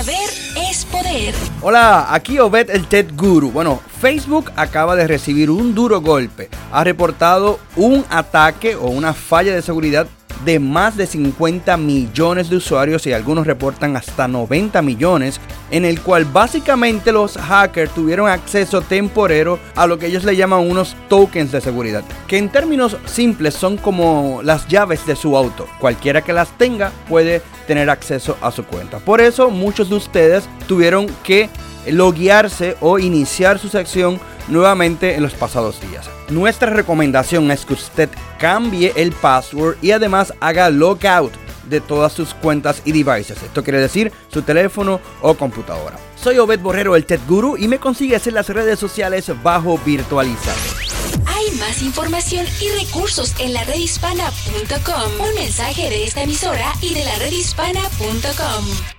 Es poder. Hola, aquí Obed el Ted Guru. Bueno, Facebook acaba de recibir un duro golpe. Ha reportado un ataque o una falla de seguridad de más de 50 millones de usuarios y algunos reportan hasta 90 millones, en el cual básicamente los hackers tuvieron acceso temporero a lo que ellos le llaman unos tokens de seguridad, que en términos simples son como las llaves de su auto. Cualquiera que las tenga puede tener acceso a su cuenta. Por eso muchos de ustedes tuvieron que loguearse o iniciar su sección nuevamente en los pasados días. Nuestra recomendación es que usted cambie el password y además haga logout de todas sus cuentas y devices. Esto quiere decir su teléfono o computadora. Soy Obed Borrero, el Tech Guru, y me consigues en las redes sociales bajo virtualizado. Hay más información y recursos en la redhispana.com. Un mensaje de esta emisora y de la redhispana.com.